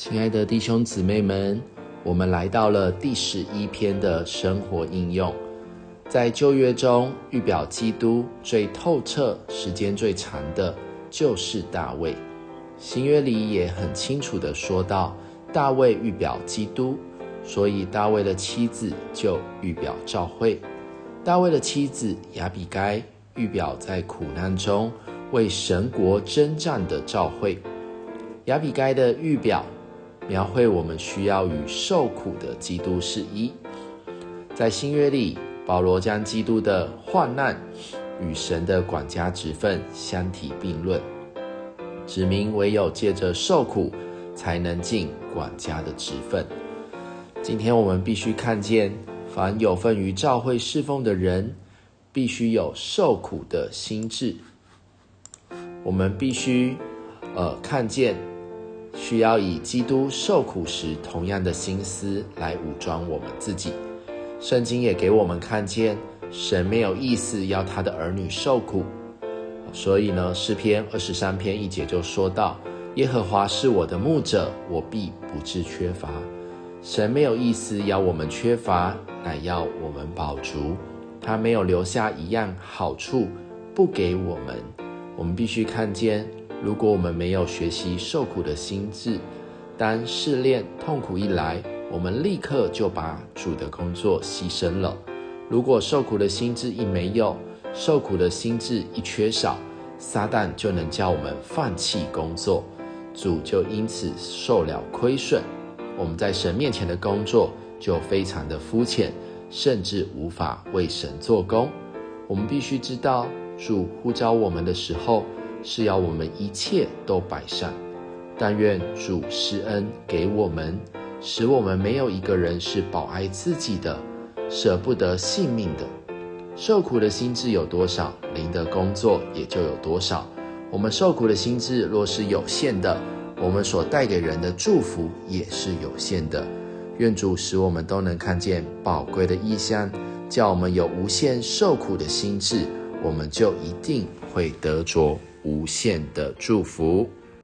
亲爱的弟兄姊妹们，我们来到了第十一篇的生活应用。在旧约中，预表基督最透彻、时间最长的，就是大卫。新约里也很清楚的说到，大卫预表基督，所以大卫的妻子就预表召会。大卫的妻子雅比该预表在苦难中为神国征战的召会。雅比该的预表。描绘我们需要与受苦的基督是一。在新约里，保罗将基督的患难与神的管家职分相提并论，指明唯有借着受苦，才能尽管家的职分。今天我们必须看见，凡有份于教会侍奉的人，必须有受苦的心智。我们必须，呃，看见。需要以基督受苦时同样的心思来武装我们自己。圣经也给我们看见，神没有意思要他的儿女受苦。所以呢，诗篇二十三篇一节就说到：“耶和华是我的牧者，我必不致缺乏。”神没有意思要我们缺乏，乃要我们饱足。他没有留下一样好处不给我们。我们必须看见。如果我们没有学习受苦的心智，当试炼痛苦一来，我们立刻就把主的工作牺牲了。如果受苦的心智一没有，受苦的心智一缺少，撒旦就能叫我们放弃工作，主就因此受了亏损。我们在神面前的工作就非常的肤浅，甚至无法为神做工。我们必须知道，主呼召我们的时候。是要我们一切都摆上，但愿主施恩给我们，使我们没有一个人是保爱自己的，舍不得性命的。受苦的心智有多少，灵的工作也就有多少。我们受苦的心智若是有限的，我们所带给人的祝福也是有限的。愿主使我们都能看见宝贵的意象，叫我们有无限受苦的心智，我们就一定会得着。无限的祝福。